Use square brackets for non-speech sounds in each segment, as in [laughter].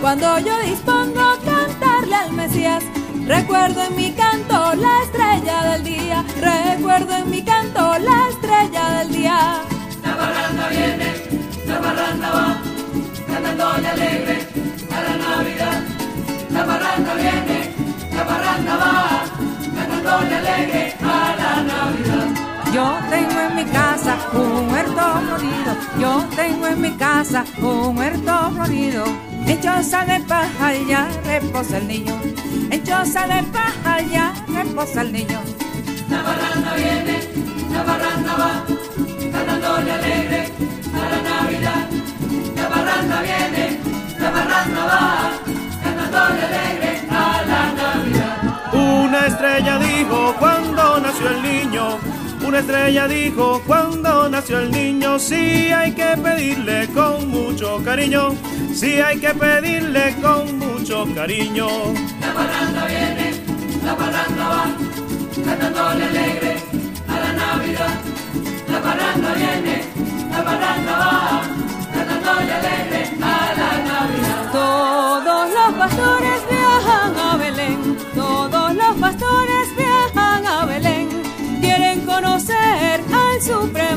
Cuando yo dispongo cantarle al Mesías, recuerdo en mi canto la estrella del día, recuerdo en mi canto la estrella del día. La barranda viene, la barranda va, cantándole alegre a la Navidad. La barranda viene, la barranda va, cantándole alegre a la Navidad. Yo tengo en mi casa un huerto florido, yo tengo en mi casa un huerto florido. En choza de paja ya reposa el niño, en choza de paja ya reposa el niño. La barranda viene, la barranda va, cantándole alegre a la Navidad. La barranda viene, la barranda va, cantándole alegre a la Navidad. Una estrella dijo cuando nació el niño una estrella dijo cuando nació el niño, sí hay que pedirle con mucho cariño, sí hay que pedirle con mucho cariño. La barranda viene, la barranda va, cantándole alegre a la Navidad. La barranda viene,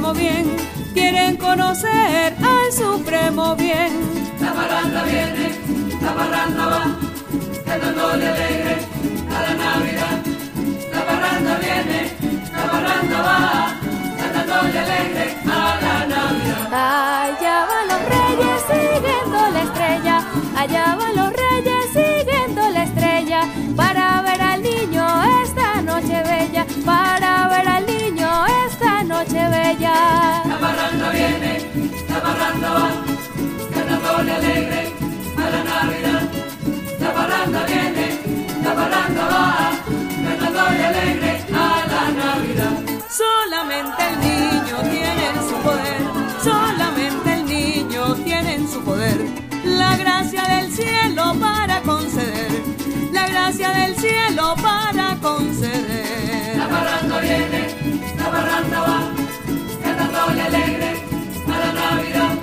supremo bien, quieren conocer al supremo bien. La barranda viene, la barranda va, cantándole alegre a la Navidad. La barranda viene, la barranda va, cantándole alegre a la Navidad. Allá van los reyes siguiendo la estrella, allá van los alegre a la Navidad. Solamente el niño tiene su poder, solamente el niño tiene su poder. La gracia del cielo para conceder, la gracia del cielo para conceder. La barranda viene la barranda va, cantándole alegre a la Navidad.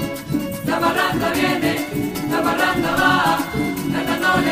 La barranda viene, la barranda va, cantándole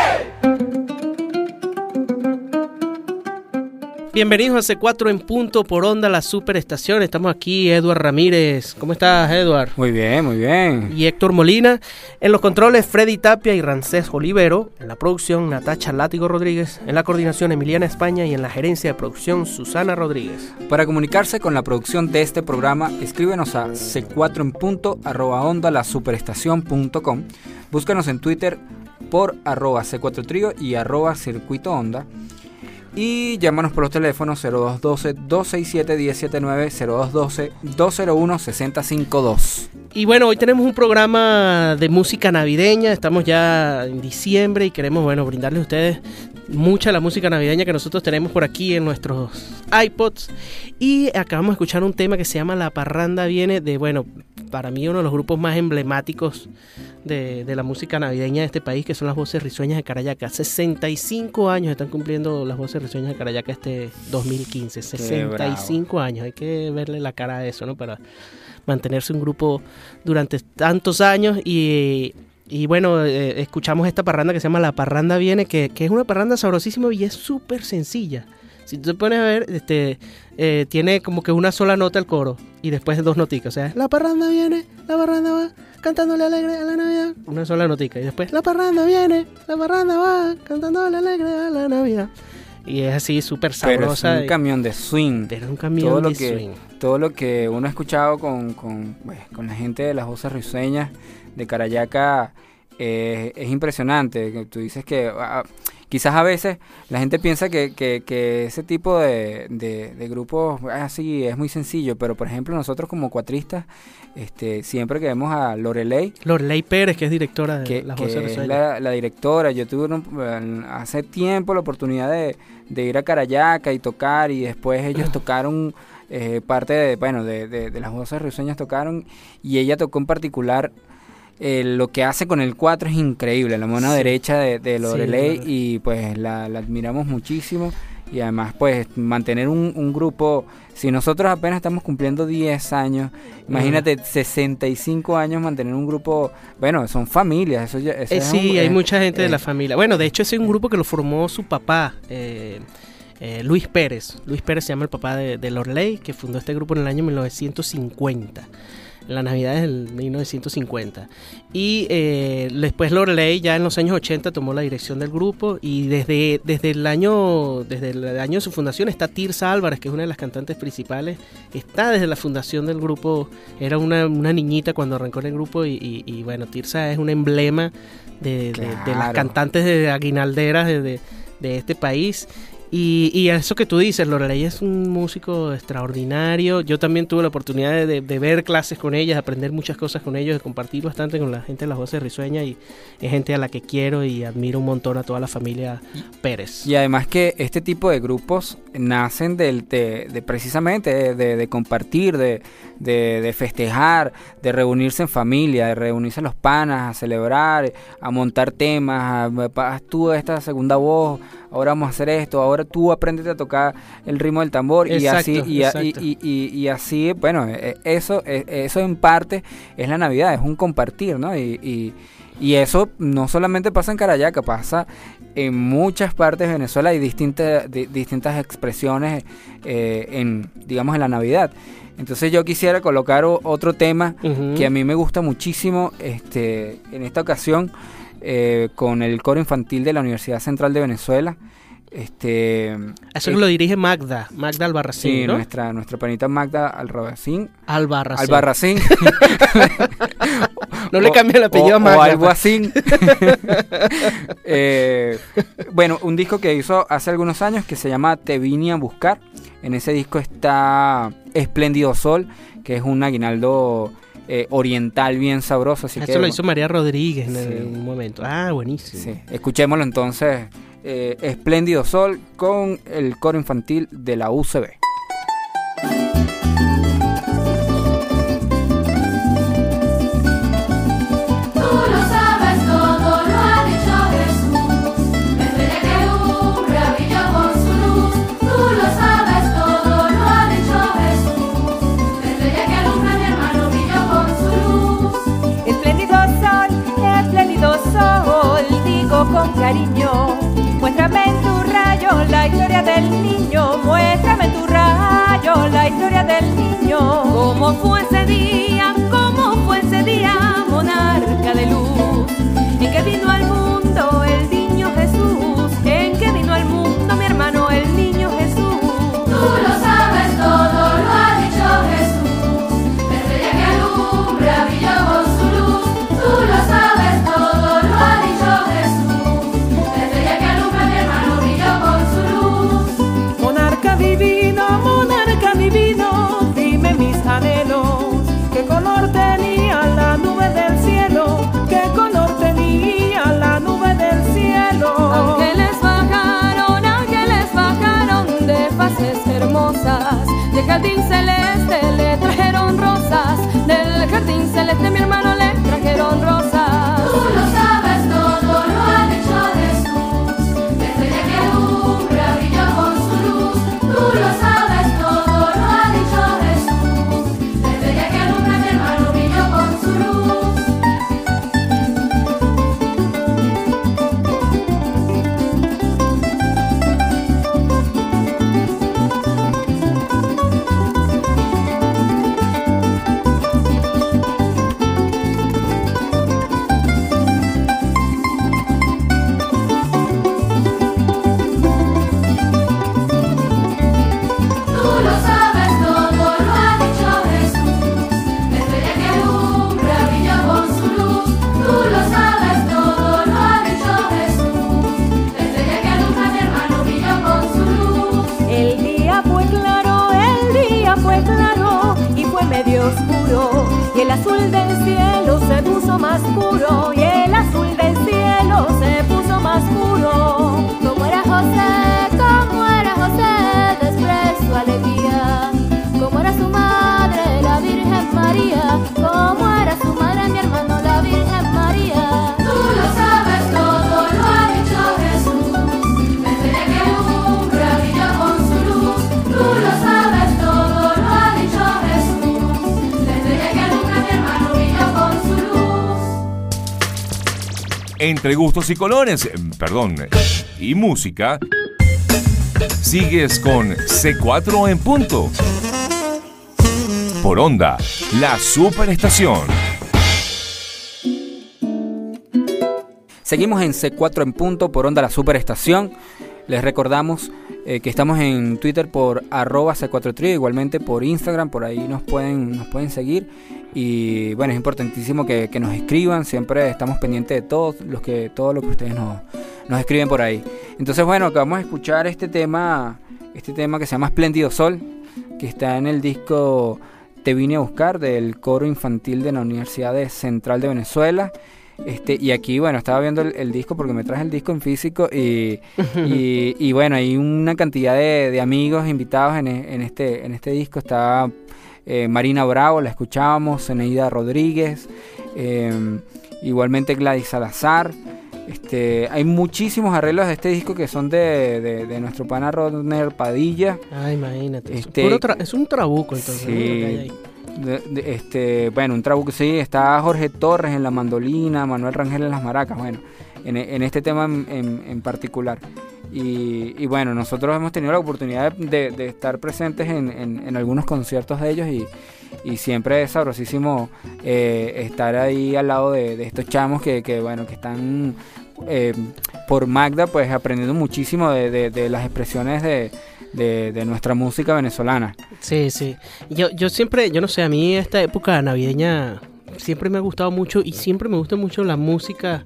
Bienvenidos a C4 en punto por onda la superestación. Estamos aquí, Eduard Ramírez. ¿Cómo estás, Eduard? Muy bien, muy bien. Y Héctor Molina. En los controles, Freddy Tapia y Rancés Olivero. En la producción, Natacha Látigo Rodríguez. En la coordinación, Emiliana España. Y en la gerencia de producción, Susana Rodríguez. Para comunicarse con la producción de este programa, escríbenos a c4 en punto arroba onda la superestación.com. Búscanos en Twitter por arroba c4 trío y arroba circuito onda y llámanos por los teléfonos 0212-267-179, 0212-201-6052. Y bueno, hoy tenemos un programa de música navideña, estamos ya en diciembre y queremos, bueno, brindarles a ustedes mucha la música navideña que nosotros tenemos por aquí en nuestros iPods. Y acabamos de escuchar un tema que se llama La Parranda Viene, de, bueno, para mí uno de los grupos más emblemáticos de, la música navideña de este país, que son las Voces Risueñas de Carayaca. 65 años están cumpliendo las Voces Risueñas de Carayaca este 2015. 65 años, hay que verle la cara a eso, ¿no? Para mantenerse un grupo durante tantos años y y bueno, eh, escuchamos esta parranda que se llama La Parranda Viene, que, que es una parranda sabrosísima y es súper sencilla. Si tú te pones a ver, este, eh, tiene como que una sola nota el coro y después dos noticas. O sea, la parranda viene, la parranda va, cantándole alegre a la Navidad. Una sola notica. Y después, la parranda viene, la parranda va, cantándole alegre a la Navidad. Y es así súper sabrosa. Pero es un camión de swing. Pero es un camión todo de lo que, swing. Todo lo que uno ha escuchado con, con, pues, con la gente de las voces risueñas de Carayaca eh, es impresionante. Tú dices que, ah, quizás a veces la gente piensa que, que, que ese tipo de, de, de grupos así es muy sencillo, pero por ejemplo nosotros como cuatristas, este, siempre que vemos a Lorelei, Lorelei Pérez, que es directora de que, Voces de es la, la directora. Yo tuve un- hace tiempo la oportunidad de, de ir a Carayaca y tocar y después ellos [clears throat] tocaron eh, parte de, bueno, de, de- de las voces risueñas tocaron y ella tocó en particular eh, lo que hace con el 4 es increíble, la mano Sí. derecha de, de Lorelei y pues la, la admiramos muchísimo y además pues mantener un, un grupo, si nosotros apenas estamos cumpliendo 10 años, imagínate 65 años mantener un grupo, bueno, son familias, eso ya... eso Eh, es sí, un- hay eh, mucha gente de eh, la familia. Bueno, de hecho ese es un grupo que lo formó su papá, eh, eh, Luis Pérez. Luis Pérez se llama el papá de, de Lorelei, que fundó este grupo en el año 1950. La Navidad del 1950. Y eh, después Lorelei ya en los años 80 tomó la dirección del grupo y desde, desde el año desde el año de su fundación está Tirsa Álvarez, que es una de las cantantes principales. Está desde la fundación del grupo. Era una, una niñita cuando arrancó en el grupo y, y- y, bueno, Tirsa es un emblema de, de- de las cantantes de aguinalderas de, de- de este país. Y, y eso que tú dices, Lorelei es un músico extraordinario. Yo también tuve la oportunidad de, ver clases con ellas, de aprender muchas cosas con ellos, de compartir bastante con la gente de las voces risueñas y es gente a la que quiero y admiro un montón a toda la familia Pérez. Y además que este tipo de grupos nacen del, de, de precisamente de, compartir, de, de- festejar, de reunirse en familia, de reunirse los panas, a celebrar, a montar temas, a, haz tú esta segunda voz, ahora vamos a hacer esto, ahora tú aprendes a tocar el ritmo del tambor y así y, a- y- y- y- y así, bueno, eh, eso, eh, eso en parte es la Navidad, es un compartir, ¿no? Y, y- y eso no solamente pasa en Carayaca, pasa en muchas partes de Venezuela hay distintas, di- distintas expresiones eh, en, digamos, en la Navidad. Entonces yo quisiera colocar otro tema que a mí me gusta muchísimo este, en esta ocasión eh, con el coro infantil de la Universidad Central de Venezuela. Este, Eso eh, lo dirige Magda, Magda Albarracín, sí, ¿no? nuestra, nuestra panita Magda Albarracín. Albarracín. Albarracín. [laughs] No le cambie el apellido o- a Magda. O algo así. [laughs] [laughs] Eh, bueno, un disco que hizo hace algunos años que se llama Te vine a buscar. En ese disco está Espléndido Sol, que es un aguinaldo eh, oriental bien sabroso. Así Eso que, lo hizo María Rodríguez en Sí. un momento. Ah, buenísimo. sí, escuchémoslo entonces. eh, Espléndido Sol con el coro infantil de la UCB. Con cariño. Muéstrame tu rayo la historia del niño. Muéstrame en tu rayo la historia del niño. ¿Cómo fue ese día? ¿Cómo fue ese día, monarca de luz? ¿En que vino al mundo Del jardín celeste le trajeron rosas. Del jardín celeste mi hermano le trajeron rosas. Entre gustos y colores, eh, perdón, y música, sigues con C4 en punto. Por onda, la superestación. Seguimos en C4 en punto por onda la superestación. Les recordamos eh, que estamos en Twitter por arroba C4 Trio, igualmente por Instagram, por ahí nos pueden, nos pueden seguir. Y bueno, es importantísimo que, que nos escriban, siempre estamos pendientes de todos los que, todo lo que ustedes nos, nos escriben por ahí. Entonces bueno, acabamos de escuchar este tema, este tema que se llama Espléndido Sol, que está en el disco Te vine a buscar del coro infantil de la Universidad de Central de Venezuela. Este, y aquí, bueno, estaba viendo el, el disco porque me traje el disco en físico y, [laughs] y, y bueno, hay una cantidad de, de amigos invitados en, e- en este, en este disco. Está eh, Marina Bravo, la escuchábamos, Zeneida Rodríguez, eh, igualmente Gladys Salazar. Este, hay muchísimos arreglos de este disco que son de, de, de nuestro pana Rodner Padilla. Ah, imagínate. es Este- es un trabuco entonces. Sí. de- este, bueno, un trabuco, sí, está Jorge Torres en la mandolina, Manuel Rangel en las maracas, bueno, en, en este tema en, en- en particular. Y, y bueno, nosotros hemos tenido la oportunidad de, estar presentes en, en- algunos conciertos de ellos y, y siempre es sabrosísimo eh, estar ahí al lado de, estos chamos que, que, bueno, que están eh, por Magda, pues aprendiendo muchísimo de las expresiones de, de- de nuestra música venezolana. Sí, sí. Yo, yo siempre, yo no sé, a mí esta época navideña siempre me ha gustado mucho y siempre me gusta mucho la música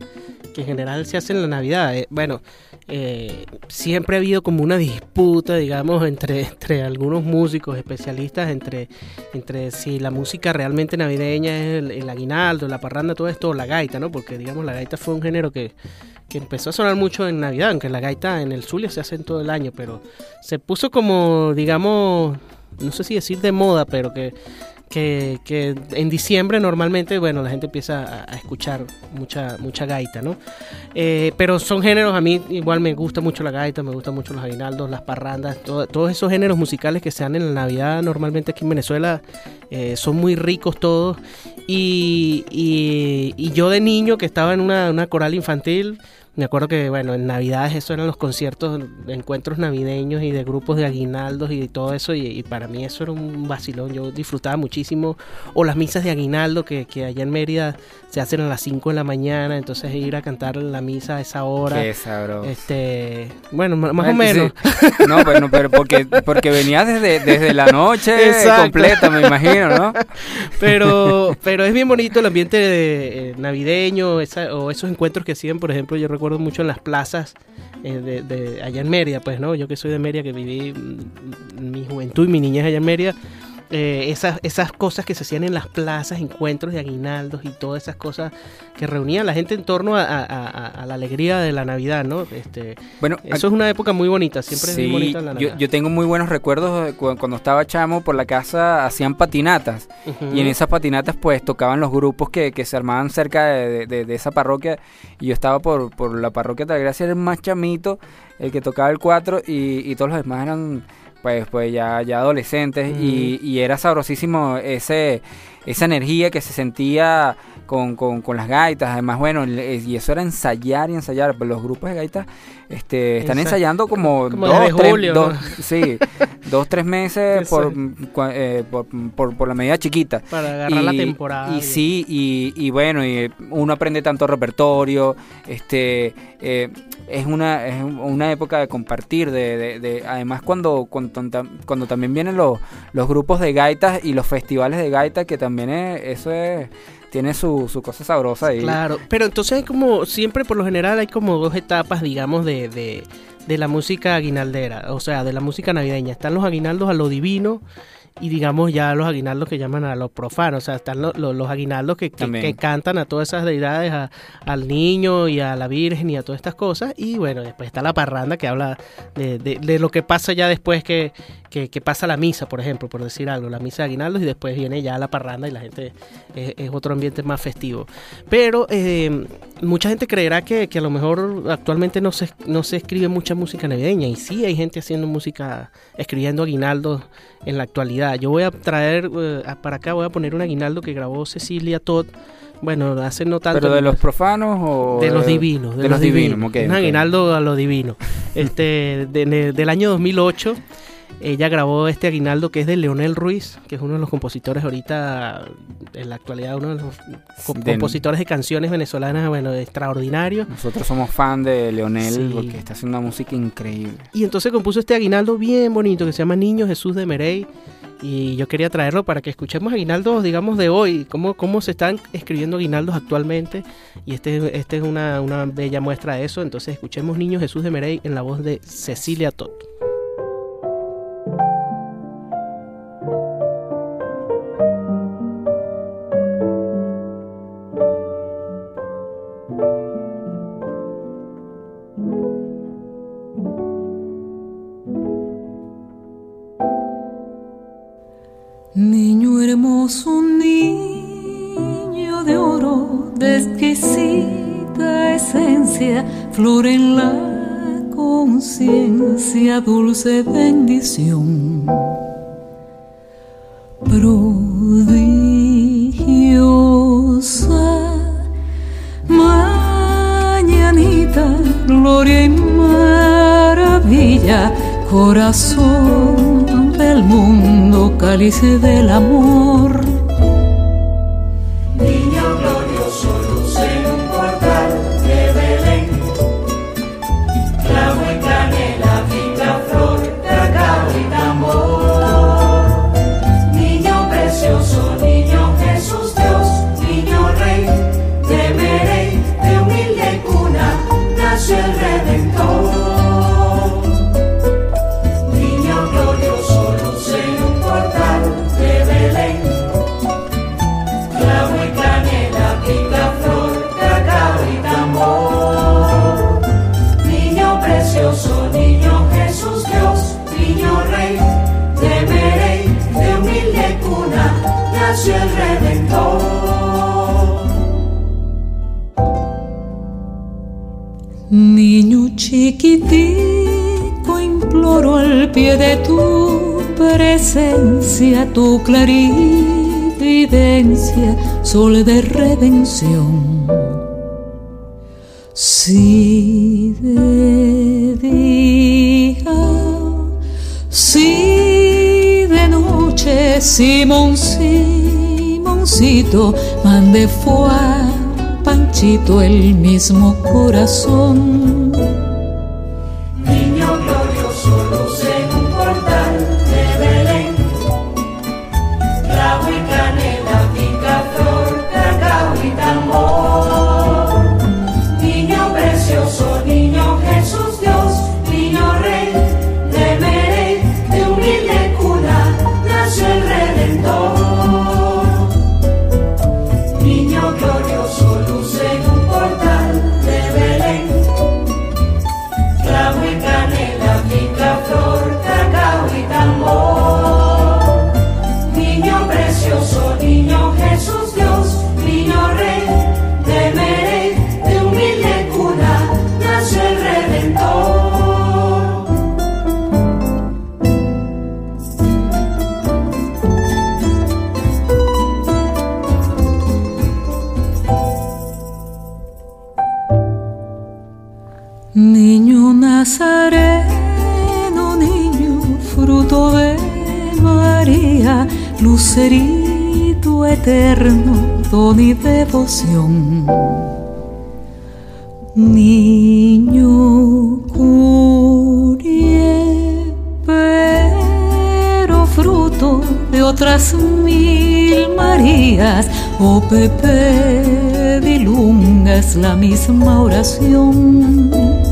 que en general se hace en la Navidad. Eh, bueno, eh, siempre ha habido como una disputa, digamos, entre, entre algunos músicos especialistas, entre, entre si la música realmente navideña es el, aguinaldo, la parranda, todo esto, o la gaita, ¿no? Porque, digamos, la gaita fue un género que, que empezó a sonar mucho en Navidad, aunque la gaita en el Zulia se hace en todo el año, pero se puso como, digamos, no sé si decir de moda, pero que, que, que en diciembre normalmente, bueno, la gente empieza a, escuchar mucha, mucha gaita, ¿no? Eh, pero son géneros, a mí igual me gusta mucho la gaita, me gustan mucho los aguinaldos, las parrandas, todo- todos esos géneros musicales que se dan en la Navidad normalmente aquí en Venezuela eh, son muy ricos todos. Y, y- y yo de niño que estaba en una, una coral infantil, me acuerdo que, bueno, en Navidades eso eran los conciertos, encuentros navideños y de grupos de aguinaldos y todo eso, y, y para mí eso era un vacilón, yo disfrutaba muchísimo. O las misas de aguinaldo que, que allá en Mérida se hacen a las 5 de la mañana, entonces ir a cantar la misa a esa hora. Qué sabroso. Este, bueno, más o Bueno, menos. sí. No, bueno, pero porque, porque venías desde, desde la noche [laughs] Exacto. completa, me imagino, ¿no? Pero, pero es bien bonito el ambiente de- eh, navideño esa- o esos encuentros que hacían, por ejemplo, yo recuerdo mucho en las plazas eh, de, de allá en Mérida, pues, ¿no? Yo que soy de Mérida, que viví mm, mi juventud y mi niñez allá en Mérida, eh, esas, esas cosas que se hacían en las plazas, encuentros de aguinaldos y todas esas cosas que reunían a la gente en torno a, a- a- a la alegría de la Navidad, ¿no? Este, Bueno, eso es una época muy bonita, siempre es muy bonita la Navidad. yo, yo tengo muy buenos recuerdos de cuando estaba chamo por la casa hacían patinatas y en esas patinatas pues tocaban los grupos que, que se armaban cerca de, de- de esa parroquia y yo estaba por, por la parroquia de Altagracia, era el más chamito, el que tocaba el 4 y, y todos los demás eran pues pues ya, ya adolescentes y, y era sabrosísimo ese esa energía que se sentía con, con, con las gaitas, además bueno, eh, y eso era ensayar y ensayar, pero los grupos de gaitas este, están Exacto. ensayando como, Como dos, tres, julio, dos- ¿no? sí, dos, tres meses [laughs] por, eh, por, por, por la medida chiquita. Para agarrar la Y- temporada. Y sí, y, y bueno, y uno aprende tanto repertorio, este, eh, es una es una época de compartir, de, de- de- además cuando, cuando cuando también vienen los, los grupos de gaitas y los festivales de gaitas, que también es, eso es, tiene su, su cosa sabrosa ahí. Claro, pero entonces hay como, siempre por lo general hay como dos etapas, digamos, de, de, de la música aguinaldera, o sea, de la música navideña. Están los aguinaldos a lo divino y digamos ya los aguinaldos que llaman a los profanos, o sea, están lo- lo- los aguinaldos que, que- que cantan a todas esas deidades, a- al niño y a la Virgen y a todas estas cosas, y bueno, después está la parranda que habla de, de- de lo que pasa ya después que, que, que pasa la misa, por ejemplo, por decir algo, la misa de aguinaldos y después viene ya la parranda y la gente es, es otro ambiente más festivo. Pero eh, mucha gente creerá que, que a lo mejor actualmente no se, no se escribe mucha música navideña y sí hay gente haciendo música, escribiendo aguinaldos en la actualidad. Yo voy a traer eh, para acá, voy a poner un aguinaldo que grabó Cecilia Todd. Bueno, hace no tanto. ¿Pero de los profanos o...? de los divinos. De, los divinos, Un aguinaldo a lo divino. [laughs] Este, de- de- del año 2008, ella grabó este aguinaldo que es de Leonel Ruiz, que es uno de los compositores ahorita, en la actualidad, uno de los compositores de canciones venezolanas, bueno, extraordinarios. Nosotros somos fan de Leonel Sí. porque está haciendo una música increíble. Y entonces compuso este aguinaldo bien bonito que se llama Niño Jesús de Merey. Y yo quería traerlo para que escuchemos aguinaldos, digamos, de hoy, cómo, cómo se están escribiendo aguinaldos actualmente. Y este, este es una, una bella muestra de eso. Entonces escuchemos Niño Jesús de Merey en la voz de Cecilia Todd. Exquisita esencia, flor en la conciencia, dulce bendición. Prodigiosa mañanita, gloria y maravilla, corazón del mundo, cáliz del amor. Chiquitico, imploro al pie de tu presencia, tu clarividencia, sol de redención. Si de día, si de noche, Simón, Simoncito, mande fue a Panchito el mismo corazón. Nazareno, niño fruto de María, lucerito eterno, don y devoción. Niño curie, pero fruto de otras mil Marías, oh Pepe Vilunga es la misma oración.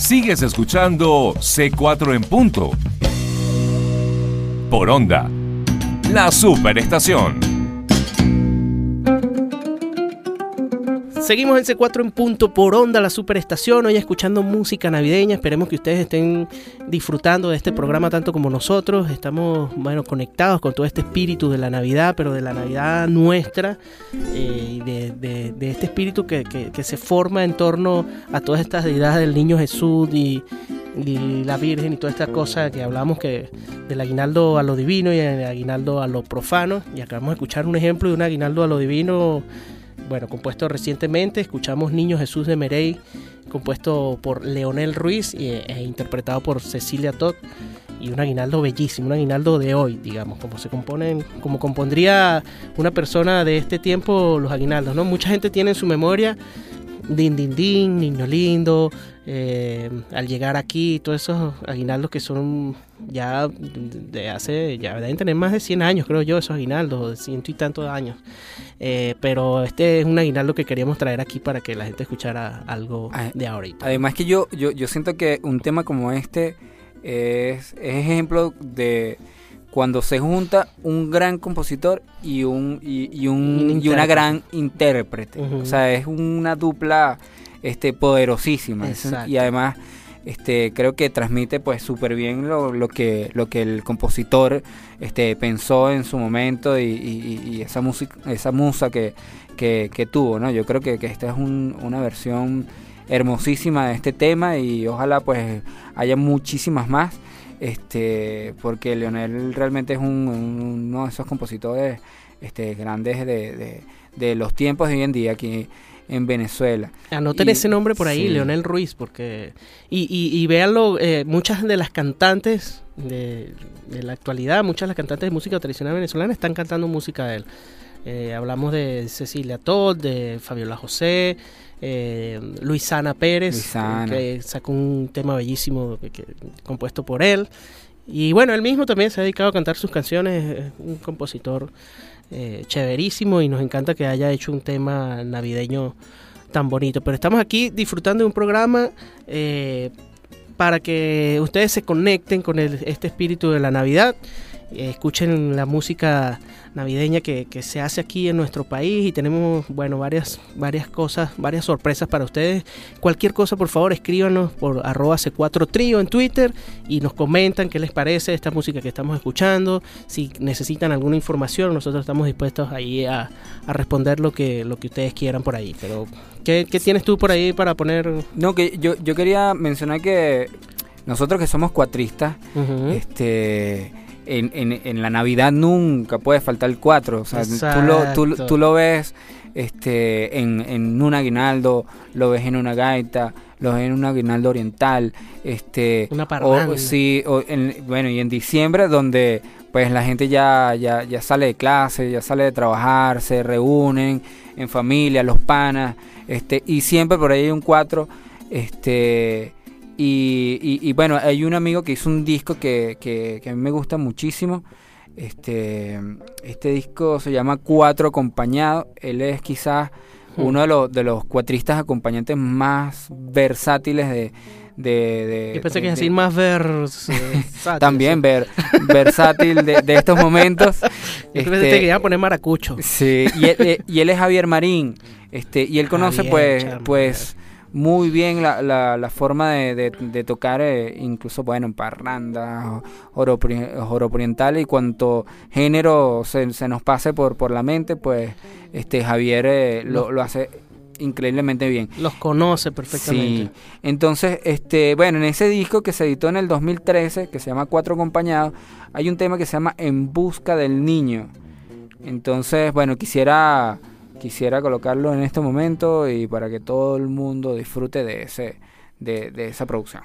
Sigues escuchando C4 en punto. Por onda. La superestación. Seguimos en C4 en punto por onda, la superestación, hoy escuchando música navideña. Esperemos que ustedes estén disfrutando de este programa tanto como nosotros. Estamos, bueno, conectados con todo este espíritu de la Navidad, pero de la Navidad nuestra, eh, de, este espíritu que, se forma en torno a todas estas deidades del niño Jesús y, y la Virgen y toda esta cosa que hablamos que del aguinaldo a lo divino y el aguinaldo a lo profano. Y acabamos de escuchar un ejemplo de un aguinaldo a lo divino bueno, compuesto recientemente, escuchamos Niño Jesús de Merey, compuesto por Leonel Ruiz e interpretado por Cecilia Todd, y un aguinaldo bellísimo, un aguinaldo de hoy, digamos, como se componen, como compondría una persona de este tiempo los aguinaldos, ¿no? Mucha gente tiene en su memoria Din Din Din, Niño Lindo, eh, al llegar aquí, todos esos aguinaldos que son ya de hace, ya deben tener más de 100 años, creo yo, esos aguinaldos, de ciento y tantos años. Eh, pero este es un aguinaldo que queríamos traer aquí para que la gente escuchara algo Ah, de ahorita. Además que yo, yo, yo siento que un tema como este es, es ejemplo de cuando se junta un gran compositor y un y, y un, y una gran intérprete. O sea, es una dupla este poderosísima. Exacto. y además este creo que transmite pues súper bien lo, lo que lo que el compositor este pensó en su momento y, y- y esa música esa musa que, que, que tuvo no yo creo que, que esta es un- una versión hermosísima de este tema y ojalá pues haya muchísimas más este porque Leonel realmente es un- un- uno de esos compositores este grandes de, de- de los tiempos de hoy en día aquí en Venezuela Anoten y- ese nombre por ahí, sí. Leonel Ruiz, porque... Y, y, y véanlo, eh, muchas de las cantantes de, de la actualidad, muchas de las cantantes de música tradicional venezolana están cantando música de él. Eh, hablamos de Cecilia Todd, de Fabiola José, eh, Luisana Pérez, Luisana. que sacó un tema bellísimo que- que- compuesto por él. Y bueno, él mismo también se ha dedicado a cantar sus canciones, es un compositor eh, chéverísimo y nos encanta que haya hecho un tema navideño tan bonito. Pero estamos aquí disfrutando de un programa eh, para que ustedes se conecten con el- este espíritu de la Navidad. Escuchen la música navideña que, que se hace aquí en nuestro país y tenemos, bueno, varias, varias cosas, varias sorpresas para ustedes. Cualquier cosa, por favor, escríbanos por arroba C4 Trío en Twitter y nos comentan qué les parece esta música que estamos escuchando. Si necesitan alguna información, nosotros estamos dispuestos ahí a, a responder lo que, lo que ustedes quieran por ahí. Pero, ¿qué, qué tienes tú por ahí para poner? No, que yo, yo quería mencionar que nosotros que somos cuatristas, este en, en, en la Navidad nunca puede faltar el cuatro. O sea, tú lo, tú, tú lo ves este en, en un aguinaldo, lo ves en una gaita, lo ves en un aguinaldo oriental, este Una o, sí, o en- bueno, y en diciembre donde pues la gente ya, ya, ya sale de clase, ya sale de trabajar, se reúnen en familia, los panas, este, y siempre por ahí hay un cuatro, este, y, y- y bueno, hay un amigo que hizo un disco que, que, que a mí me gusta muchísimo, este, este disco se llama Cuatro Acompañado, él es quizás Hmm. uno de los, de los cuatristas acompañantes más versátiles de... de, de- Yo pensé que de- es decir más vers. eh, [laughs] también ver, versátil de, de estos momentos. [laughs] Yo pensé Este, que iba a poner maracucho. Sí, y él, eh, y él es Javier Marín, este, y él conoce Javier, pues, pues muy bien la, la, la forma de, de- de tocar, eh, incluso bueno, en parranda, joropri- joropo oriental y cuanto género se, se nos pase por, por la mente, pues este Javier eh, lo, lo hace increíblemente bien. Los conoce perfectamente. Sí. Entonces, este, bueno, en ese disco que se editó en el 2013, que se llama Cuatro Acompañados, hay un tema que se llama En Busca del Niño. Entonces, bueno, quisiera quisiera colocarlo en este momento y para que todo el mundo disfrute de ese de, esa producción.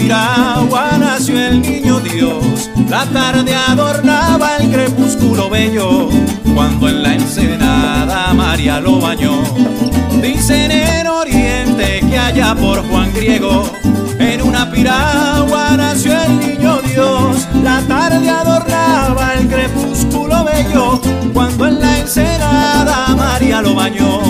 Piragua nació el niño Dios. La tarde adornaba el crepúsculo bello, cuando en la ensenada María lo bañó. Dicen en Oriente que allá por Juan Griego, en una piragua nació el niño Dios. La tarde adornaba el crepúsculo bello, cuando en la ensenada María lo bañó.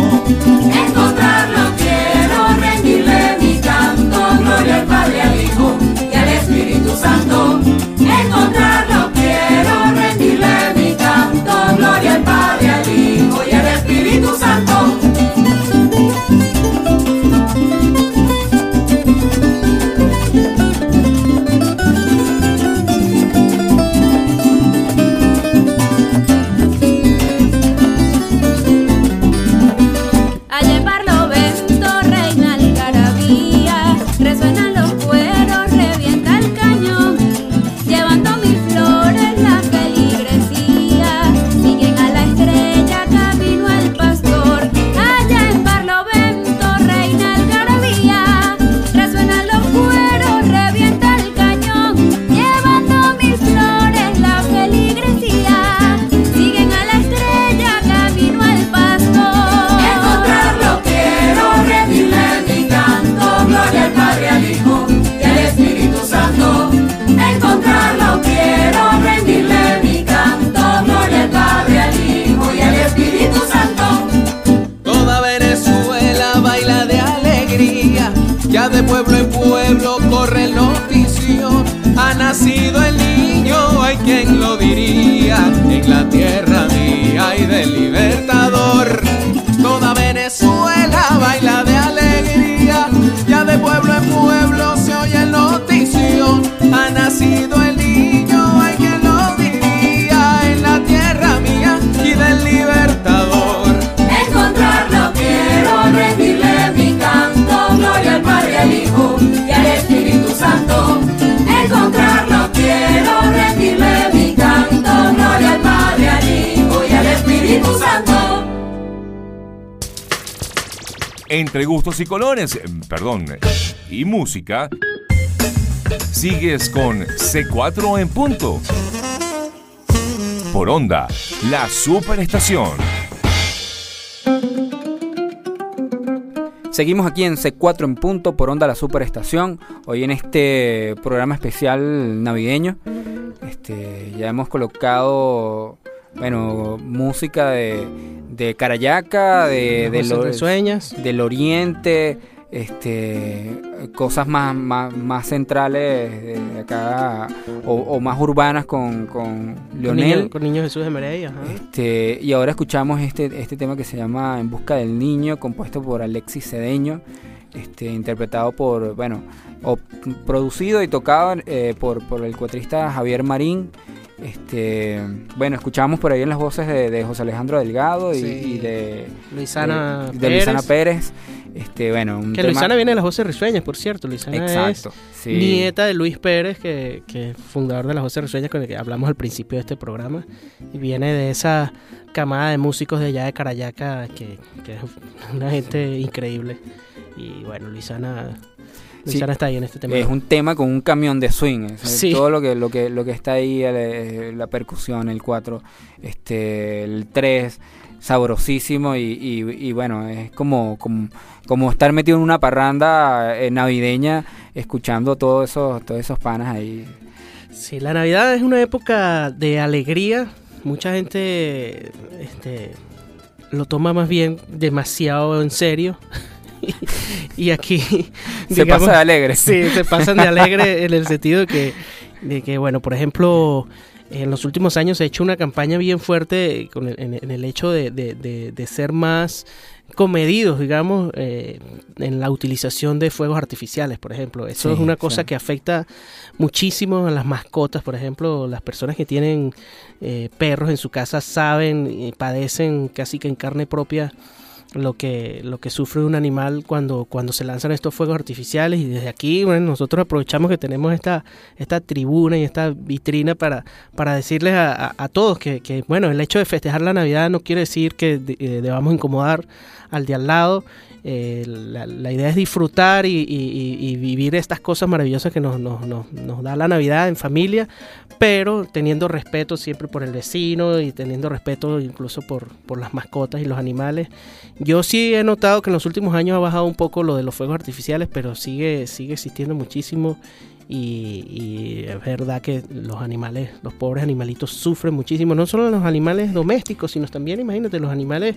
En la tierra Entre gustos y colores, perdón, y música, sigues con C4 en punto. Por onda, la superestación. Seguimos aquí en C4 en punto por Onda La Superestación. Hoy en este programa especial navideño. Este, ya hemos colocado, bueno, música de, de Carayaca, de, Las del, voces risueñas. del Oriente, este, cosas más, más, más centrales de acá o, o más urbanas con, con Con Leonel. niño- con niños Jesús de Merey, ajá. Este, y ahora escuchamos este, este tema que se llama En busca del niño, compuesto por Alexis Cedeño, este, interpretado por, bueno, o producido y tocado eh, por, por el cuatrista Javier Marín. Este, bueno, escuchamos por ahí en las voces de, de José Alejandro Delgado y, Sí. y de, Luisana de, de Pérez. Luisana Pérez. Este, bueno, un Que tema- Luisana viene de las voces risueñas, por cierto. Luisana Exacto. es sí. nieta de Luis Pérez, que, que es fundador de las voces risueñas con el que hablamos al principio de este programa. Y viene de esa camada de músicos de allá de Carayaca, que, que es una gente increíble. Y bueno, Luisana, Sí. Luisana está ahí en este tema. Es un tema con un camión de swing. es Sí. Todo lo que, lo que, lo que está ahí, el, eh, la percusión, el 4, este, el 3, sabrosísimo y, y, y bueno, es como, como, como estar metido en una parranda eh, navideña escuchando todos esos, todos esos panas ahí. Sí, la Navidad es una época de alegría. Mucha gente este, lo toma más bien demasiado en serio. [laughs] y aquí Se pasa de alegre. Sí, se pasan de alegre en el sentido de que, de que, bueno, por ejemplo, en los últimos años se ha hecho una campaña bien fuerte con el- en, en el hecho de, de- de- de ser más comedidos, digamos, eh, en la utilización de fuegos artificiales, por ejemplo. Eso Sí, es una cosa sí. que afecta muchísimo a las mascotas, por ejemplo, las personas que tienen eh, perros en su casa saben y padecen casi que en carne propia lo que, lo que sufre un animal cuando, cuando se lanzan estos fuegos artificiales. Y desde aquí bueno, nosotros aprovechamos que tenemos esta, esta tribuna y esta vitrina para, para decirles a, todos que, que, bueno el hecho de festejar la Navidad no quiere decir que eh, debamos incomodar al de al lado Eh, la, idea es disfrutar y, y- vivir estas cosas maravillosas que nos da la Navidad en familia, pero teniendo respeto siempre por el vecino y teniendo respeto incluso por, por las mascotas y los animales. Yo sí he notado que en los últimos años ha bajado un poco lo de los fuegos artificiales, pero sigue, sigue existiendo muchísimo. Y, y es verdad que los animales, los pobres animalitos sufren muchísimo, no solo los animales domésticos, sino también, imagínate, los animales,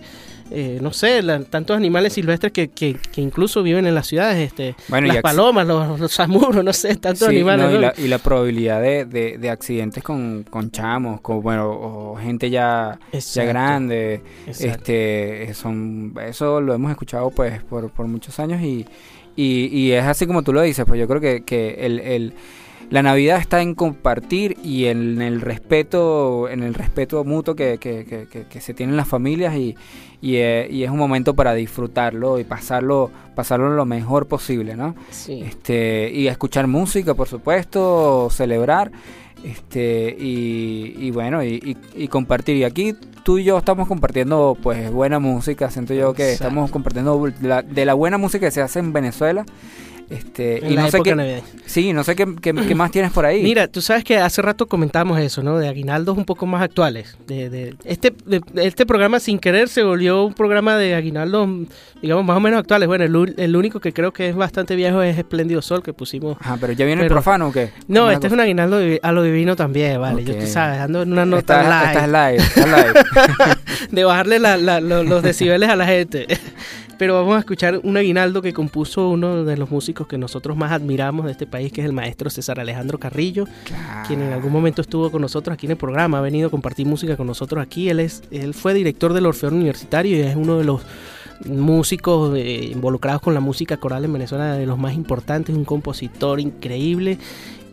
eh, no sé, la- tantos animales silvestres que, que, que incluso viven en las ciudades, este, Bueno, las palomas, los, los zamuros, no sé, tantos Sí, animales. no, y, ¿no? la, y la probabilidad de, de- de accidentes con, con chamos, con, bueno, o gente ya, ya grande, Exacto. este, son, eso lo hemos escuchado pues por, por muchos años y, y, y es así como tú lo dices, pues yo creo que, que el, el- la Navidad está en compartir y en el respeto, en el respeto mutuo que, que, que- que- que se tiene en las familias y, y, eh, y es un momento para disfrutarlo y pasarlo, pasarlo lo mejor posible, ¿no? Sí. este y escuchar música por supuesto celebrar este y, y bueno y, y- y compartir y aquí tú y yo estamos compartiendo pues buena música siento yo que Exacto. estamos compartiendo la- de la buena música que se hace en Venezuela este En y la no sé qué sí no sé qué, qué- qué más tienes por ahí Mira, tú sabes que hace rato comentábamos eso, ¿no? De aguinaldos un poco más actuales. De, de- este, de- este programa sin querer se volvió un programa de aguinaldos, digamos, más o menos actuales. Bueno, el, único que creo que es bastante viejo es Espléndido Sol que pusimos. Ajá, pero ya viene el profano o qué No, este es un aguinaldo a lo divino también, vale. Yo, Ok. tú sabes, dando una nota estás, live, estás live [laughs] estás live de bajarle la- la- lo- los decibeles a la gente. [laughs] Pero vamos a escuchar un aguinaldo que compuso uno de los músicos que nosotros más admiramos de este país, que es el maestro César Alejandro Carrillo. quien en algún momento estuvo con nosotros aquí en el programa, ha venido a compartir música con nosotros aquí. Él es, él fue director del Orfeón Universitario y es uno de los músicos eh, involucrados con la música coral en Venezuela, de los más importantes, un compositor increíble.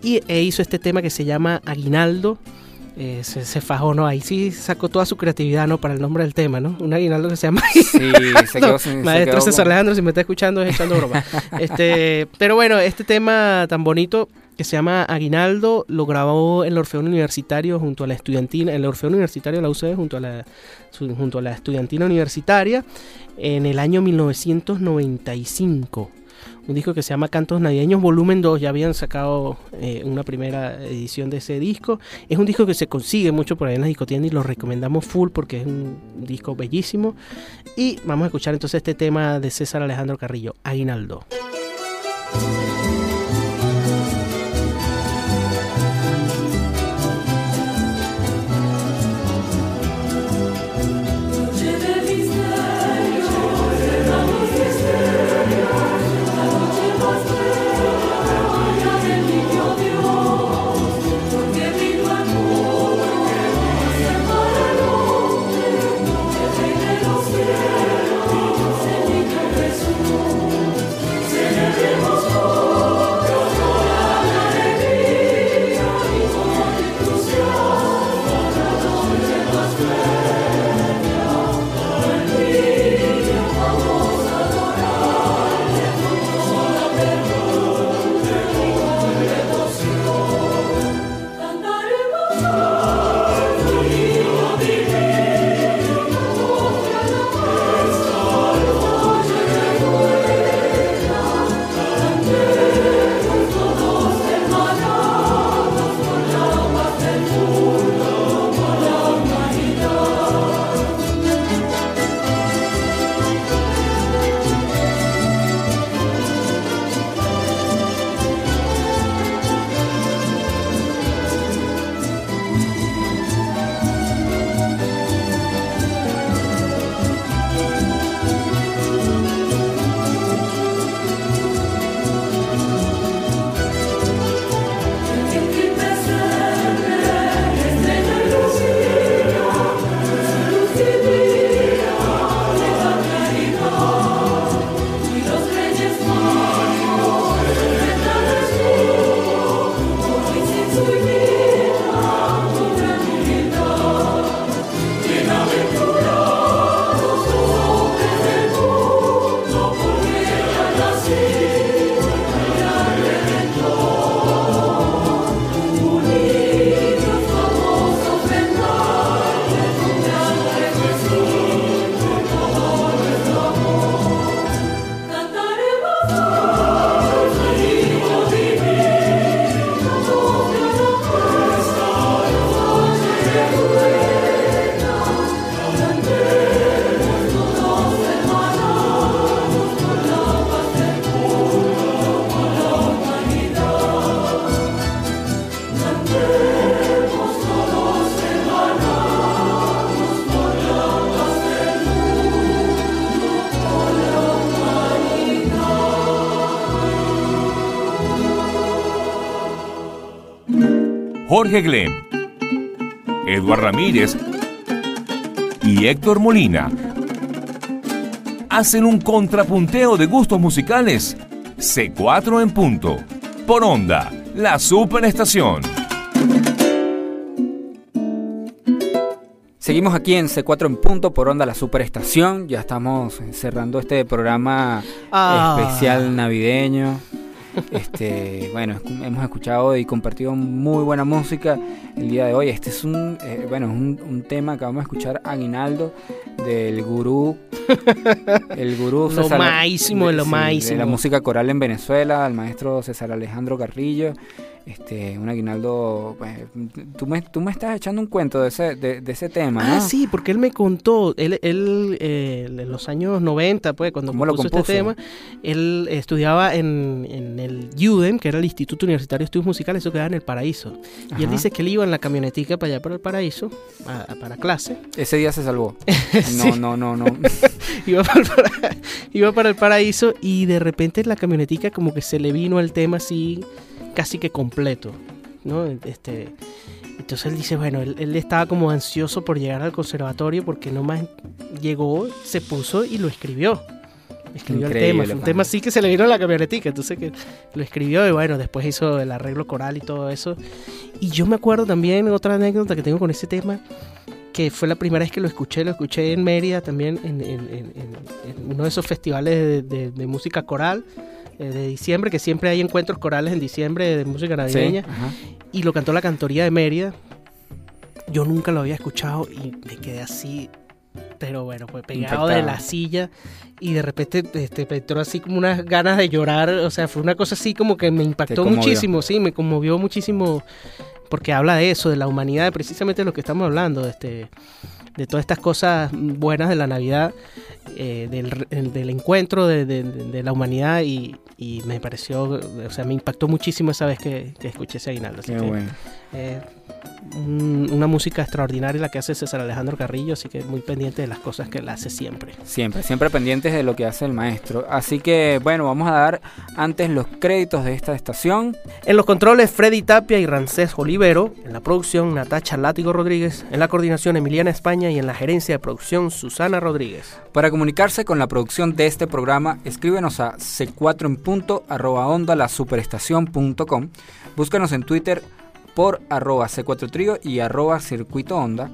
Y e hizo este tema que se llama Aguinaldo. Eh, se, se fajó, ¿no? Ahí sí sacó toda su creatividad, ¿no? Para el nombre del tema, ¿no? Un aguinaldo que se llama sí se [laughs] quedó, sin- se Maestro quedó César Alejandro, si me está escuchando, es echando broma. [laughs] este, pero bueno, este tema tan bonito que se llama Aguinaldo lo grabó el Orfeón Universitario junto a la estudiantina, el Orfeón Universitario de la UCB junto a la, junto a la estudiantina universitaria en el año 1995. Un disco que se llama Cantos Navideños Volumen 2. Ya habían sacado eh, una primera edición de ese disco. Es un disco que se consigue mucho por ahí en las discotiendas y lo recomendamos full porque es un disco bellísimo. Y vamos a escuchar entonces este tema de César Alejandro Carrillo, Aguinaldo. Jorge Glem, Eduard Ramírez y Héctor Molina hacen un contrapunteo de gustos musicales. C4 en punto. Por onda, la superestación. Seguimos aquí en C4 en punto por onda la superestación. Ya estamos cerrando este programa Ah. especial navideño. Este, bueno, hemos escuchado y compartido muy buena música el día de hoy. Este es un, eh, bueno, es un, un tema que vamos a escuchar Aguinaldo del gurú, el gurú Lo máximo de lo sí, máximo. de la música coral en Venezuela, el maestro César Alejandro Carrillo. Este, un aguinaldo, pues, tú me, tú me estás echando un cuento de ese, de, de ese tema, ¿no? Ah, sí, porque él me contó, él, él eh, en los años 90, pues, cuando ¿Cómo lo compuso este compuso? tema, él estudiaba en, en el UDEM, que era el Instituto Universitario de Estudios Musicales, eso quedaba en el Paraíso. Y él dice que él iba en la camionetica para allá, para el Paraíso, a- a- para clase. Ese día se salvó. [laughs] Sí. No, no, no, no. [laughs] iba, para el para- iba para el paraíso y de repente la camionetica como que se le vino el tema así casi que completo, ¿no? Este, entonces él dice, bueno, él, él estaba como ansioso por llegar al conservatorio porque nomás llegó, se puso y lo escribió. Escribió el tema, fue un tema así que se le vino a la camionetica, entonces que lo escribió y bueno, después hizo el arreglo coral y todo eso. Y yo me acuerdo también, otra anécdota que tengo con ese tema, que fue la primera vez que lo escuché, lo escuché en Mérida también, en, en- en- en- uno de esos festivales de, de- de música coral de diciembre, que siempre hay encuentros corales en diciembre de música navideña, Sí, y lo cantó la cantoría de Mérida. Yo nunca lo había escuchado y me quedé así, pero bueno, pues pegado de la silla. Y de repente este, me entró así como unas ganas de llorar, o sea, fue una cosa así como que me impactó muchísimo, sí, me conmovió muchísimo porque habla de eso, de la humanidad, de precisamente lo que estamos hablando, de, este, de todas estas cosas buenas de la Navidad, eh, del, del encuentro de, de- de la humanidad y, y me pareció, o sea, me impactó muchísimo esa vez que, que escuché ese aguinaldo. así Qué que, bueno. Eh, un- una música extraordinaria la que hace César Alejandro Carrillo, así que muy pendiente de las cosas que él hace siempre. Siempre, siempre pendientes de lo que hace el maestro. Así que, bueno, vamos a dar antes los créditos de esta estación. En los controles, Freddy Tapia y Rancés Olivero. En la producción, Natacha Látigo Rodríguez. En la coordinación, Emiliana España. Y en la gerencia de producción, Susana Rodríguez. Para comunicarse con la producción de este programa, escríbenos a c4 en punto arroba onda la superestación.com. Búscanos en Twitter por arroba c4 trío y arroba circuito onda.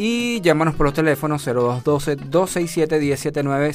Y llámanos por los teléfonos 0212-267-1079,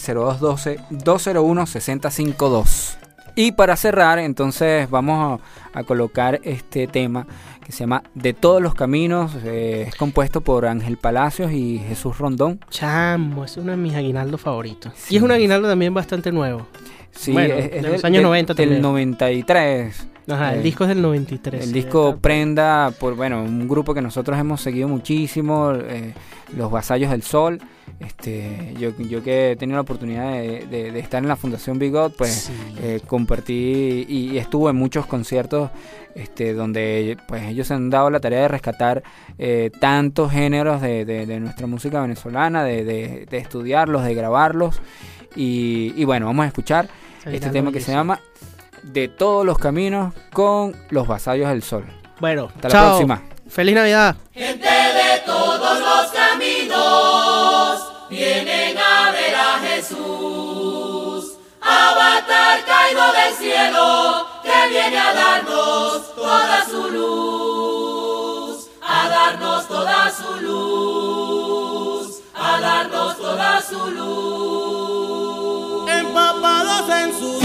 0212-201-6052. Y para cerrar, entonces vamos a, a colocar este tema que se llama De todos los caminos. eh, es compuesto por Ángel Palacios y Jesús Rondón. Chamo, es uno de mis aguinaldos favoritos. Sí. Y es un aguinaldo también bastante nuevo. Sí, Bueno, es, de del- los años del- 90 del también. 93. Ajá, el Eh, disco es del 93. El sí, disco Prenda, por bueno, un grupo que nosotros hemos seguido muchísimo, eh, Los Vasallos del Sol. Este, yo, yo que he tenido la oportunidad de, de- de estar en la Fundación Bigot, pues Sí. eh, compartí y, y estuve en muchos conciertos este, donde pues ellos se han dado la tarea de rescatar eh, tantos géneros de, nuestra música venezolana, de, de- de estudiarlos, de grabarlos. Y, y bueno, vamos a escuchar este tema que se llama de todos los caminos con los vasallos del sol. Bueno, hasta la próxima. Feliz Navidad. Gente de todos los caminos vienen a ver a Jesús. Avatar caído del cielo que viene a darnos toda su luz. A darnos toda su luz. A darnos toda su luz. Empapados en su